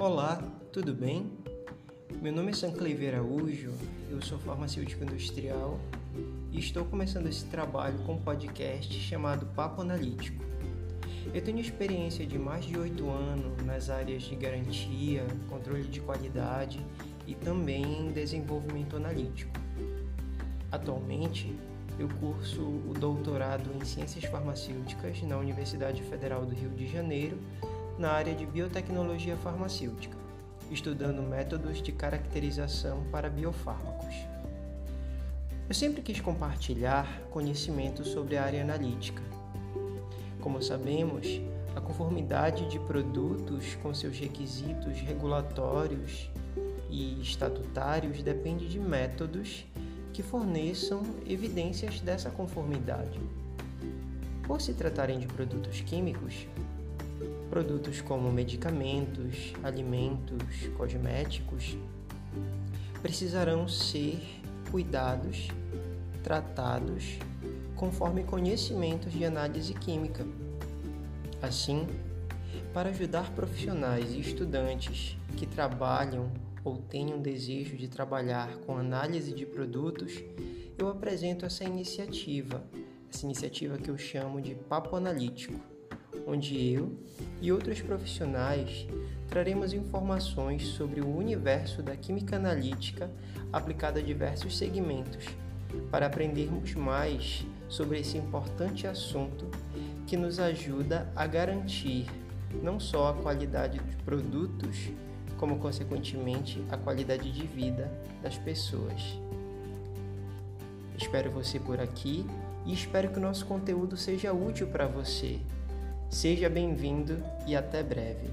Olá, tudo bem? Meu nome é Sancleive Araújo, eu sou farmacêutico industrial e estou começando esse trabalho com um podcast chamado Papo Analítico. Eu tenho experiência de mais de oito anos nas áreas de garantia, controle de qualidade e também desenvolvimento analítico. Atualmente, eu curso o doutorado em Ciências Farmacêuticas na Universidade Federal do Rio de Janeiro na área de biotecnologia farmacêutica, estudando métodos de caracterização para biofármacos. Eu sempre quis compartilhar conhecimento sobre a área analítica. Como sabemos, a conformidade de produtos com seus requisitos regulatórios e estatutários depende de métodos que forneçam evidências dessa conformidade. Por se tratarem de produtos químicos, Produtos como medicamentos, alimentos, cosméticos precisarão ser cuidados, tratados conforme conhecimentos de análise química. Assim, para ajudar profissionais e estudantes que trabalham ou tenham desejo de trabalhar com análise de produtos, eu apresento essa iniciativa, essa iniciativa que eu chamo de Papo Analítico onde eu e outros profissionais traremos informações sobre o universo da química analítica aplicada a diversos segmentos, para aprendermos mais sobre esse importante assunto que nos ajuda a garantir não só a qualidade dos produtos, como consequentemente a qualidade de vida das pessoas. Espero você por aqui e espero que o nosso conteúdo seja útil para você. Seja bem-vindo e até breve.